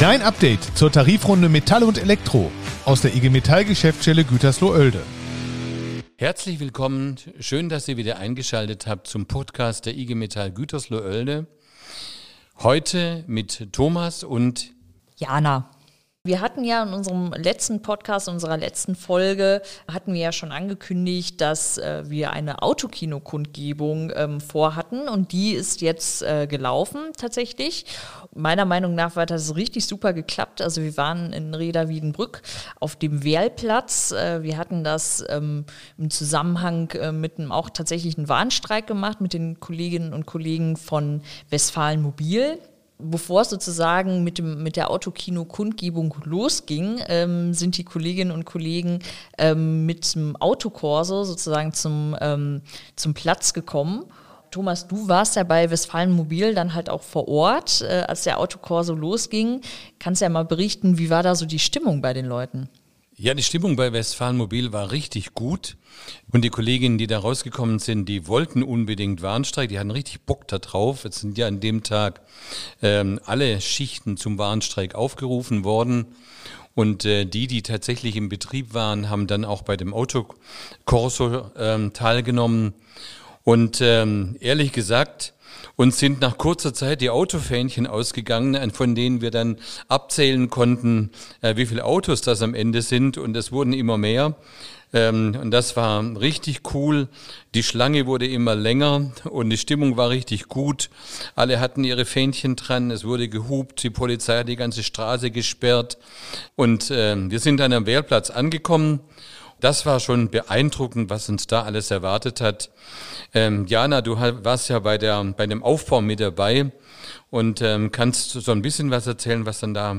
Dein Update zur Tarifrunde Metall und Elektro aus der IG Metall Geschäftsstelle Gütersloh-Oelde. Herzlich willkommen. Schön, dass ihr wieder eingeschaltet habt zum Podcast der IG Metall Gütersloh-Oelde. Heute mit Thomas und Jana. Wir hatten ja in unserem letzten Podcast, unserer letzten Folge, hatten wir ja schon angekündigt, dass äh, wir eine Autokino-Kundgebung ähm, vorhatten und die ist jetzt äh, gelaufen tatsächlich. Meiner Meinung nach war das richtig super geklappt. Also wir waren in Reda Wiedenbrück auf dem Wehrplatz. Äh, wir hatten das ähm, im Zusammenhang äh, mit einem auch tatsächlichen Warnstreik gemacht mit den Kolleginnen und Kollegen von Westfalen Mobil bevor es sozusagen mit, dem, mit der Autokino-Kundgebung losging, ähm, sind die Kolleginnen und Kollegen ähm, mit dem Autokorso sozusagen zum, ähm, zum Platz gekommen. Thomas, du warst ja bei Westfalen Mobil dann halt auch vor Ort, äh, als der Autokorso losging. Kannst ja mal berichten, wie war da so die Stimmung bei den Leuten? Ja, die Stimmung bei Westfalen Mobil war richtig gut. Und die Kolleginnen, die da rausgekommen sind, die wollten unbedingt Warnstreik, die hatten richtig Bock da drauf. Es sind ja an dem Tag ähm, alle Schichten zum Warnstreik aufgerufen worden. Und äh, die, die tatsächlich im Betrieb waren, haben dann auch bei dem Autokorso ähm, teilgenommen. Und ähm, ehrlich gesagt, uns sind nach kurzer Zeit die Autofähnchen ausgegangen, von denen wir dann abzählen konnten, äh, wie viele Autos das am Ende sind. Und es wurden immer mehr. Ähm, und das war richtig cool. Die Schlange wurde immer länger und die Stimmung war richtig gut. Alle hatten ihre Fähnchen dran, es wurde gehupt, die Polizei hat die ganze Straße gesperrt. Und äh, wir sind dann am Wehrplatz angekommen das war schon beeindruckend, was uns da alles erwartet hat. Ähm, Jana, du warst ja bei, der, bei dem Aufbau mit dabei und ähm, kannst so ein bisschen was erzählen, was dann da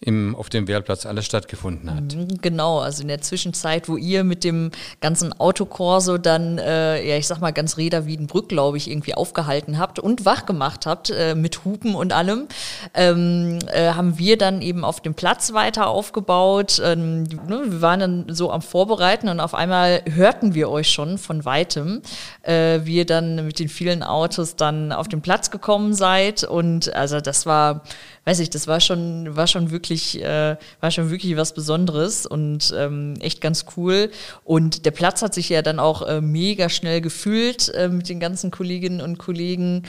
im, auf dem Wehrplatz alles stattgefunden hat. Mhm, genau, also in der Zwischenzeit, wo ihr mit dem ganzen Autokorso dann, äh, ja, ich sag mal, ganz Reda Wiedenbrück, glaube ich, irgendwie aufgehalten habt und wach gemacht habt äh, mit Hupen und allem, ähm, äh, haben wir dann eben auf dem Platz weiter aufgebaut. Ähm, ne, wir waren dann so am Vorbereiten und auf einmal hörten wir euch schon von weitem, äh, wie ihr dann mit den vielen Autos dann auf den Platz gekommen seid und also das war weiß ich, das war schon, war schon wirklich, äh, war schon wirklich was Besonderes und ähm, echt ganz cool. Und der Platz hat sich ja dann auch äh, mega schnell gefühlt äh, mit den ganzen Kolleginnen und Kollegen.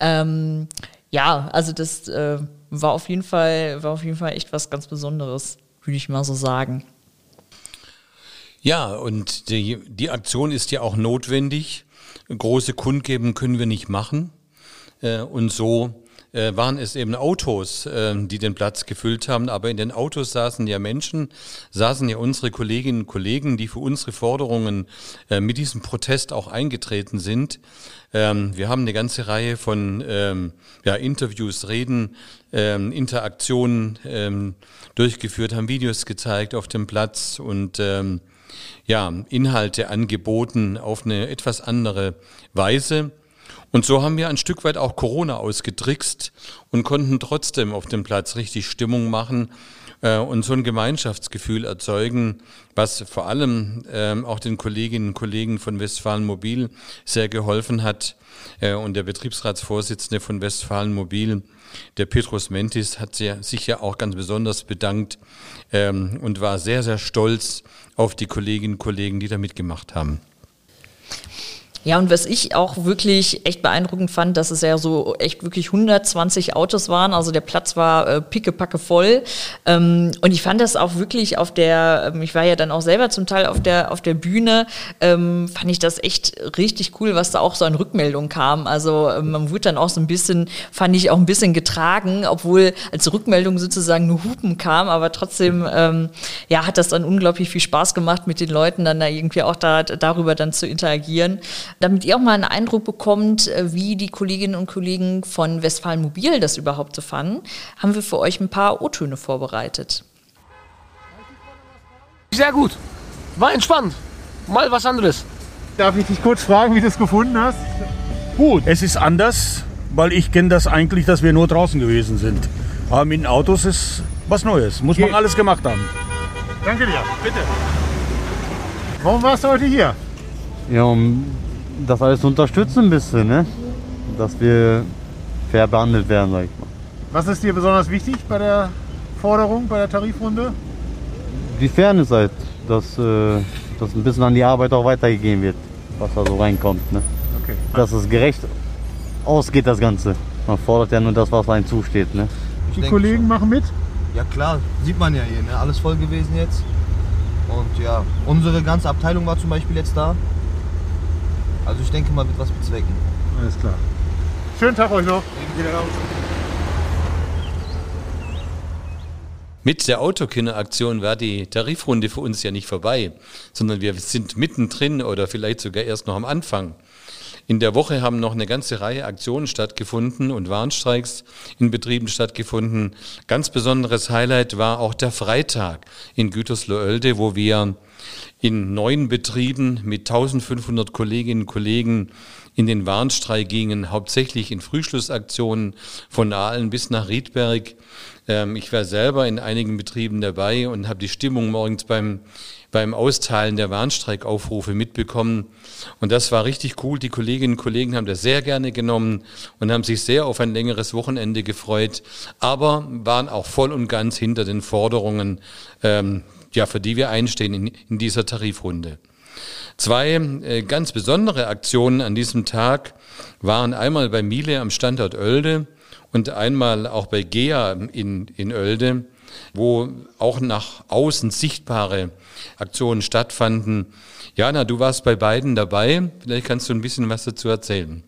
Ähm, ja, also das äh, war auf jeden Fall, war auf jeden Fall echt was ganz Besonderes, würde ich mal so sagen. Ja, und die, die Aktion ist ja auch notwendig. Große Kundgeben können wir nicht machen. Äh, und so äh, waren es eben Autos, äh, die den Platz gefüllt haben. Aber in den Autos saßen ja Menschen, saßen ja unsere Kolleginnen und Kollegen, die für unsere Forderungen äh, mit diesem Protest auch eingetreten sind. Ähm, wir haben eine ganze Reihe von ähm, ja, Interviews, Reden, ähm, Interaktionen ähm, durchgeführt, haben Videos gezeigt auf dem Platz und ähm, ja, Inhalte angeboten auf eine etwas andere Weise. Und so haben wir ein Stück weit auch Corona ausgetrickst und konnten trotzdem auf dem Platz richtig Stimmung machen äh, und so ein Gemeinschaftsgefühl erzeugen, was vor allem ähm, auch den Kolleginnen und Kollegen von Westfalen Mobil sehr geholfen hat. Äh, und der Betriebsratsvorsitzende von Westfalen Mobil, der Petrus Mentis, hat sich ja auch ganz besonders bedankt ähm, und war sehr, sehr stolz auf die Kolleginnen und Kollegen, die da mitgemacht haben. Ja, und was ich auch wirklich echt beeindruckend fand, dass es ja so echt wirklich 120 Autos waren. Also der Platz war äh, pickepacke voll. Ähm, und ich fand das auch wirklich auf der, ähm, ich war ja dann auch selber zum Teil auf der, auf der Bühne, ähm, fand ich das echt richtig cool, was da auch so an Rückmeldungen kam. Also ähm, man wurde dann auch so ein bisschen, fand ich auch ein bisschen getragen, obwohl als Rückmeldung sozusagen nur Hupen kam, aber trotzdem, ähm, ja, hat das dann unglaublich viel Spaß gemacht, mit den Leuten dann da irgendwie auch da, darüber dann zu interagieren damit ihr auch mal einen Eindruck bekommt, äh, wie die Kolleginnen und Kollegen von Westfalen Mobil das überhaupt so fanden, haben wir für euch ein paar O-Töne vorbereitet. Sehr gut. War entspannt. Mal was anderes. Darf ich dich kurz fragen, wie du es gefunden hast? Gut. Es ist anders, weil ich kenne das eigentlich, dass wir nur draußen gewesen sind. Aber mit den Autos ist was Neues. Muss man alles gemacht haben. Danke dir. Bitte. Warum warst du heute hier? Ja, um das alles unterstützen ein bisschen, ne? Dass wir fair behandelt werden, sag ich mal. Was ist dir besonders wichtig bei der Forderung bei der Tarifrunde? Die Fairness halt, dass, äh, dass ein bisschen an die Arbeit auch weitergegeben wird, was da so reinkommt. Ne? Okay. Dass es gerecht ausgeht, das Ganze. Man fordert ja nur das, was einem zusteht. Ne? Die Kollegen schon. machen mit? Ja klar, sieht man ja hier, ne? alles voll gewesen jetzt. Und ja, unsere ganze Abteilung war zum Beispiel jetzt da. Also ich denke mal, wird was bezwecken. Alles klar. Schönen Tag euch noch. Mit der Autokinderaktion war die Tarifrunde für uns ja nicht vorbei, sondern wir sind mittendrin oder vielleicht sogar erst noch am Anfang. In der Woche haben noch eine ganze Reihe Aktionen stattgefunden und Warnstreiks in Betrieben stattgefunden. Ganz besonderes Highlight war auch der Freitag in Gütersloh-Oelde, wo wir in neun Betrieben mit 1500 Kolleginnen und Kollegen in den Warnstreik gingen, hauptsächlich in Frühschlussaktionen von Aalen bis nach Riedberg. Ähm, ich war selber in einigen Betrieben dabei und habe die Stimmung morgens beim, beim Austeilen der Warnstreikaufrufe mitbekommen. Und das war richtig cool. Die Kolleginnen und Kollegen haben das sehr gerne genommen und haben sich sehr auf ein längeres Wochenende gefreut, aber waren auch voll und ganz hinter den Forderungen, ähm, ja, für die wir einstehen in, in dieser Tarifrunde. Zwei äh, ganz besondere Aktionen an diesem Tag waren einmal bei Miele am Standort Oelde und einmal auch bei GEA in, in Oelde, wo auch nach außen sichtbare Aktionen stattfanden. Jana, du warst bei beiden dabei. Vielleicht kannst du ein bisschen was dazu erzählen.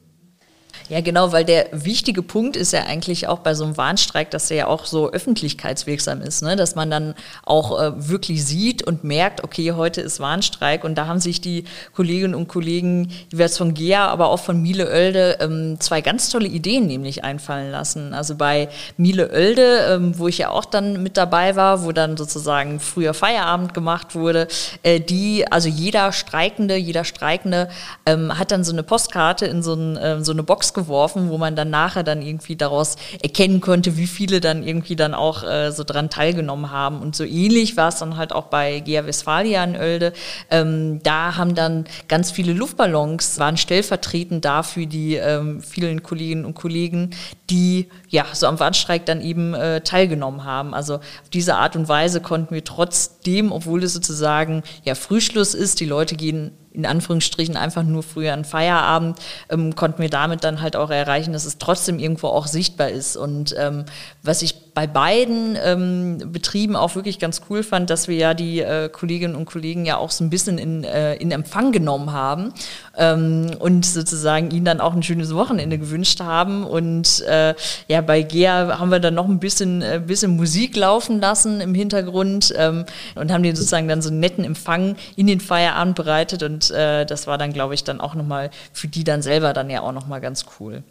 Ja, genau, weil der wichtige Punkt ist ja eigentlich auch bei so einem Warnstreik, dass der ja auch so öffentlichkeitswirksam ist, ne? dass man dann auch äh, wirklich sieht und merkt, okay, heute ist Warnstreik und da haben sich die Kolleginnen und Kollegen, jeweils von GEA, aber auch von Miele Oelde, ähm, zwei ganz tolle Ideen nämlich einfallen lassen. Also bei Miele Oelde, ähm, wo ich ja auch dann mit dabei war, wo dann sozusagen früher Feierabend gemacht wurde, äh, die, also jeder Streikende, jeder Streikende ähm, hat dann so eine Postkarte in so, ein, äh, so eine Box geworfen, wo man dann nachher dann irgendwie daraus erkennen konnte, wie viele dann irgendwie dann auch äh, so dran teilgenommen haben. Und so ähnlich war es dann halt auch bei GEA Westfalia in Oelde. Ähm, da haben dann ganz viele Luftballons, waren stellvertretend dafür die ähm, vielen Kolleginnen und Kollegen, die ja so am Warnstreik dann eben äh, teilgenommen haben. Also auf diese Art und Weise konnten wir trotzdem, obwohl es sozusagen ja Frühschluss ist, die Leute gehen in Anführungsstrichen einfach nur früher an Feierabend, ähm, konnten wir damit dann halt auch erreichen, dass es trotzdem irgendwo auch sichtbar ist. Und ähm, was ich bei beiden ähm, Betrieben auch wirklich ganz cool fand, dass wir ja die äh, Kolleginnen und Kollegen ja auch so ein bisschen in, äh, in Empfang genommen haben ähm, und sozusagen ihnen dann auch ein schönes Wochenende gewünscht haben. Und äh, ja, bei GEA haben wir dann noch ein bisschen, äh, bisschen Musik laufen lassen im Hintergrund ähm, und haben den sozusagen dann so einen netten Empfang in den Feierabend bereitet. Und äh, das war dann, glaube ich, dann auch nochmal für die dann selber dann ja auch nochmal ganz cool.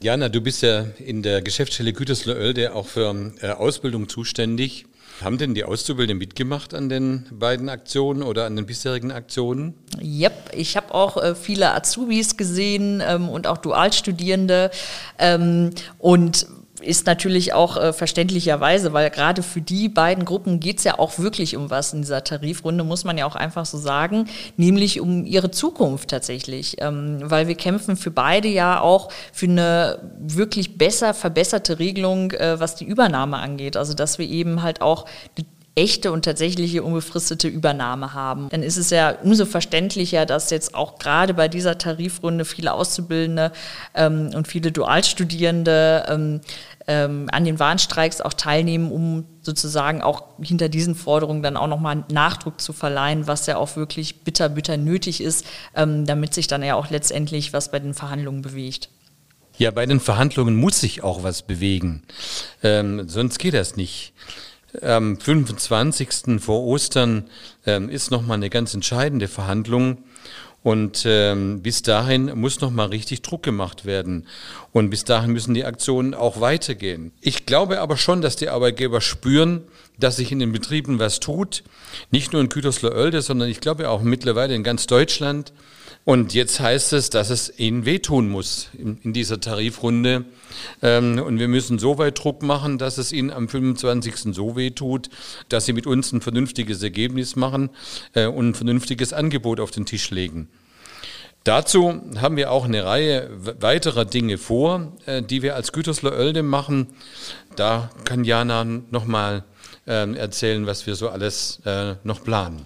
Jana, du bist ja in der Geschäftsstelle Gütersloh-Oelde auch für äh, Ausbildung zuständig. Haben denn die Auszubildenden mitgemacht an den beiden Aktionen oder an den bisherigen Aktionen? Yep, ich habe auch äh, viele Azubis gesehen ähm, und auch Dualstudierende. Ähm, und ist natürlich auch äh, verständlicherweise, weil gerade für die beiden Gruppen geht es ja auch wirklich um was in dieser Tarifrunde, muss man ja auch einfach so sagen, nämlich um ihre Zukunft tatsächlich. Ähm, weil wir kämpfen für beide ja auch für eine wirklich besser verbesserte Regelung, äh, was die Übernahme angeht. Also dass wir eben halt auch eine echte und tatsächliche unbefristete Übernahme haben. Dann ist es ja umso verständlicher, dass jetzt auch gerade bei dieser Tarifrunde viele Auszubildende ähm, und viele Dualstudierende ähm, ähm, an den Warnstreiks auch teilnehmen, um sozusagen auch hinter diesen Forderungen dann auch nochmal Nachdruck zu verleihen, was ja auch wirklich bitter, bitter nötig ist, ähm, damit sich dann ja auch letztendlich was bei den Verhandlungen bewegt. Ja, bei den Verhandlungen muss sich auch was bewegen. Ähm, sonst geht das nicht. Am 25. vor Ostern ähm, ist nochmal eine ganz entscheidende Verhandlung. Und ähm, bis dahin muss noch mal richtig Druck gemacht werden. Und bis dahin müssen die Aktionen auch weitergehen. Ich glaube aber schon, dass die Arbeitgeber spüren, dass sich in den Betrieben was tut. Nicht nur in Gütersloh-Oelde, sondern ich glaube auch mittlerweile in ganz Deutschland. Und jetzt heißt es, dass es ihnen wehtun muss in, in dieser Tarifrunde. Ähm, und wir müssen so weit Druck machen, dass es ihnen am 25. so wehtut, dass sie mit uns ein vernünftiges Ergebnis machen äh, und ein vernünftiges Angebot auf den Tisch legen. Dazu haben wir auch eine Reihe weiterer Dinge vor, äh, die wir als Gütersloh Oelde machen. Da kann Jana nochmal äh, erzählen, was wir so alles äh, noch planen.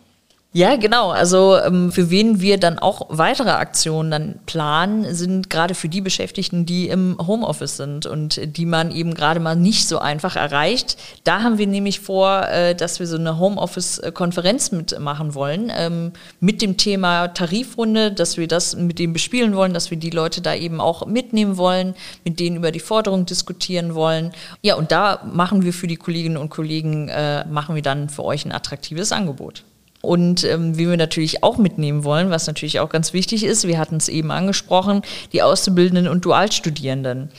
Ja, genau. Also ähm, für wen wir dann auch weitere Aktionen dann planen, sind gerade für die Beschäftigten, die im Homeoffice sind und die man eben gerade mal nicht so einfach erreicht. Da haben wir nämlich vor, äh, dass wir so eine Homeoffice-Konferenz mitmachen wollen ähm, mit dem Thema Tarifrunde, dass wir das mit dem bespielen wollen, dass wir die Leute da eben auch mitnehmen wollen, mit denen über die Forderung diskutieren wollen. Ja, und da machen wir für die Kolleginnen und Kollegen, äh, machen wir dann für euch ein attraktives Angebot. Und ähm, wie wir natürlich auch mitnehmen wollen, was natürlich auch ganz wichtig ist, wir hatten es eben angesprochen, die Auszubildenden und Dualstudierenden.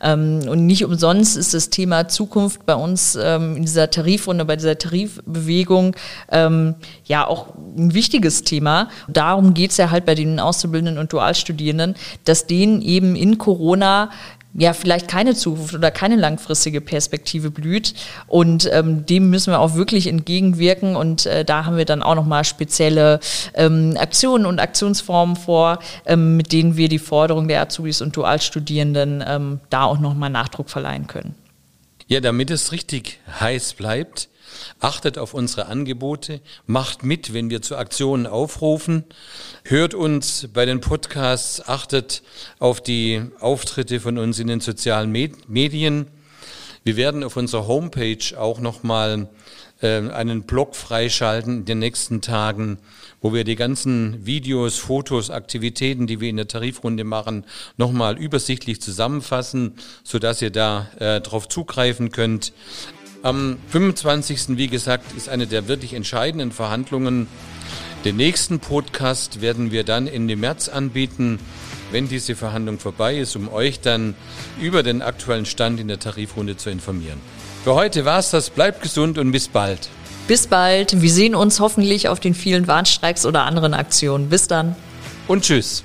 Ähm, und nicht umsonst ist das Thema Zukunft bei uns ähm, in dieser Tarifrunde, bei dieser Tarifbewegung ähm, ja auch ein wichtiges Thema. Darum geht es ja halt bei den Auszubildenden und Dualstudierenden, dass denen eben in Corona ja vielleicht keine Zukunft oder keine langfristige Perspektive blüht. Und ähm, dem müssen wir auch wirklich entgegenwirken. Und äh, da haben wir dann auch nochmal spezielle ähm, Aktionen und Aktionsformen vor, ähm, mit denen wir die Forderung der Azubis und Dualstudierenden ähm, da auch nochmal Nachdruck verleihen können. Ja, damit es richtig heiß bleibt, Achtet auf unsere Angebote, macht mit, wenn wir zu Aktionen aufrufen, hört uns bei den Podcasts, achtet auf die Auftritte von uns in den sozialen Medien. Wir werden auf unserer Homepage auch nochmal äh, einen Blog freischalten in den nächsten Tagen, wo wir die ganzen Videos, Fotos, Aktivitäten, die wir in der Tarifrunde machen, nochmal übersichtlich zusammenfassen, sodass ihr da äh, drauf zugreifen könnt. Am 25. wie gesagt, ist eine der wirklich entscheidenden Verhandlungen. Den nächsten Podcast werden wir dann Ende März anbieten, wenn diese Verhandlung vorbei ist, um euch dann über den aktuellen Stand in der Tarifrunde zu informieren. Für heute war es das. Bleibt gesund und bis bald. Bis bald. Wir sehen uns hoffentlich auf den vielen Warnstreiks oder anderen Aktionen. Bis dann. Und tschüss.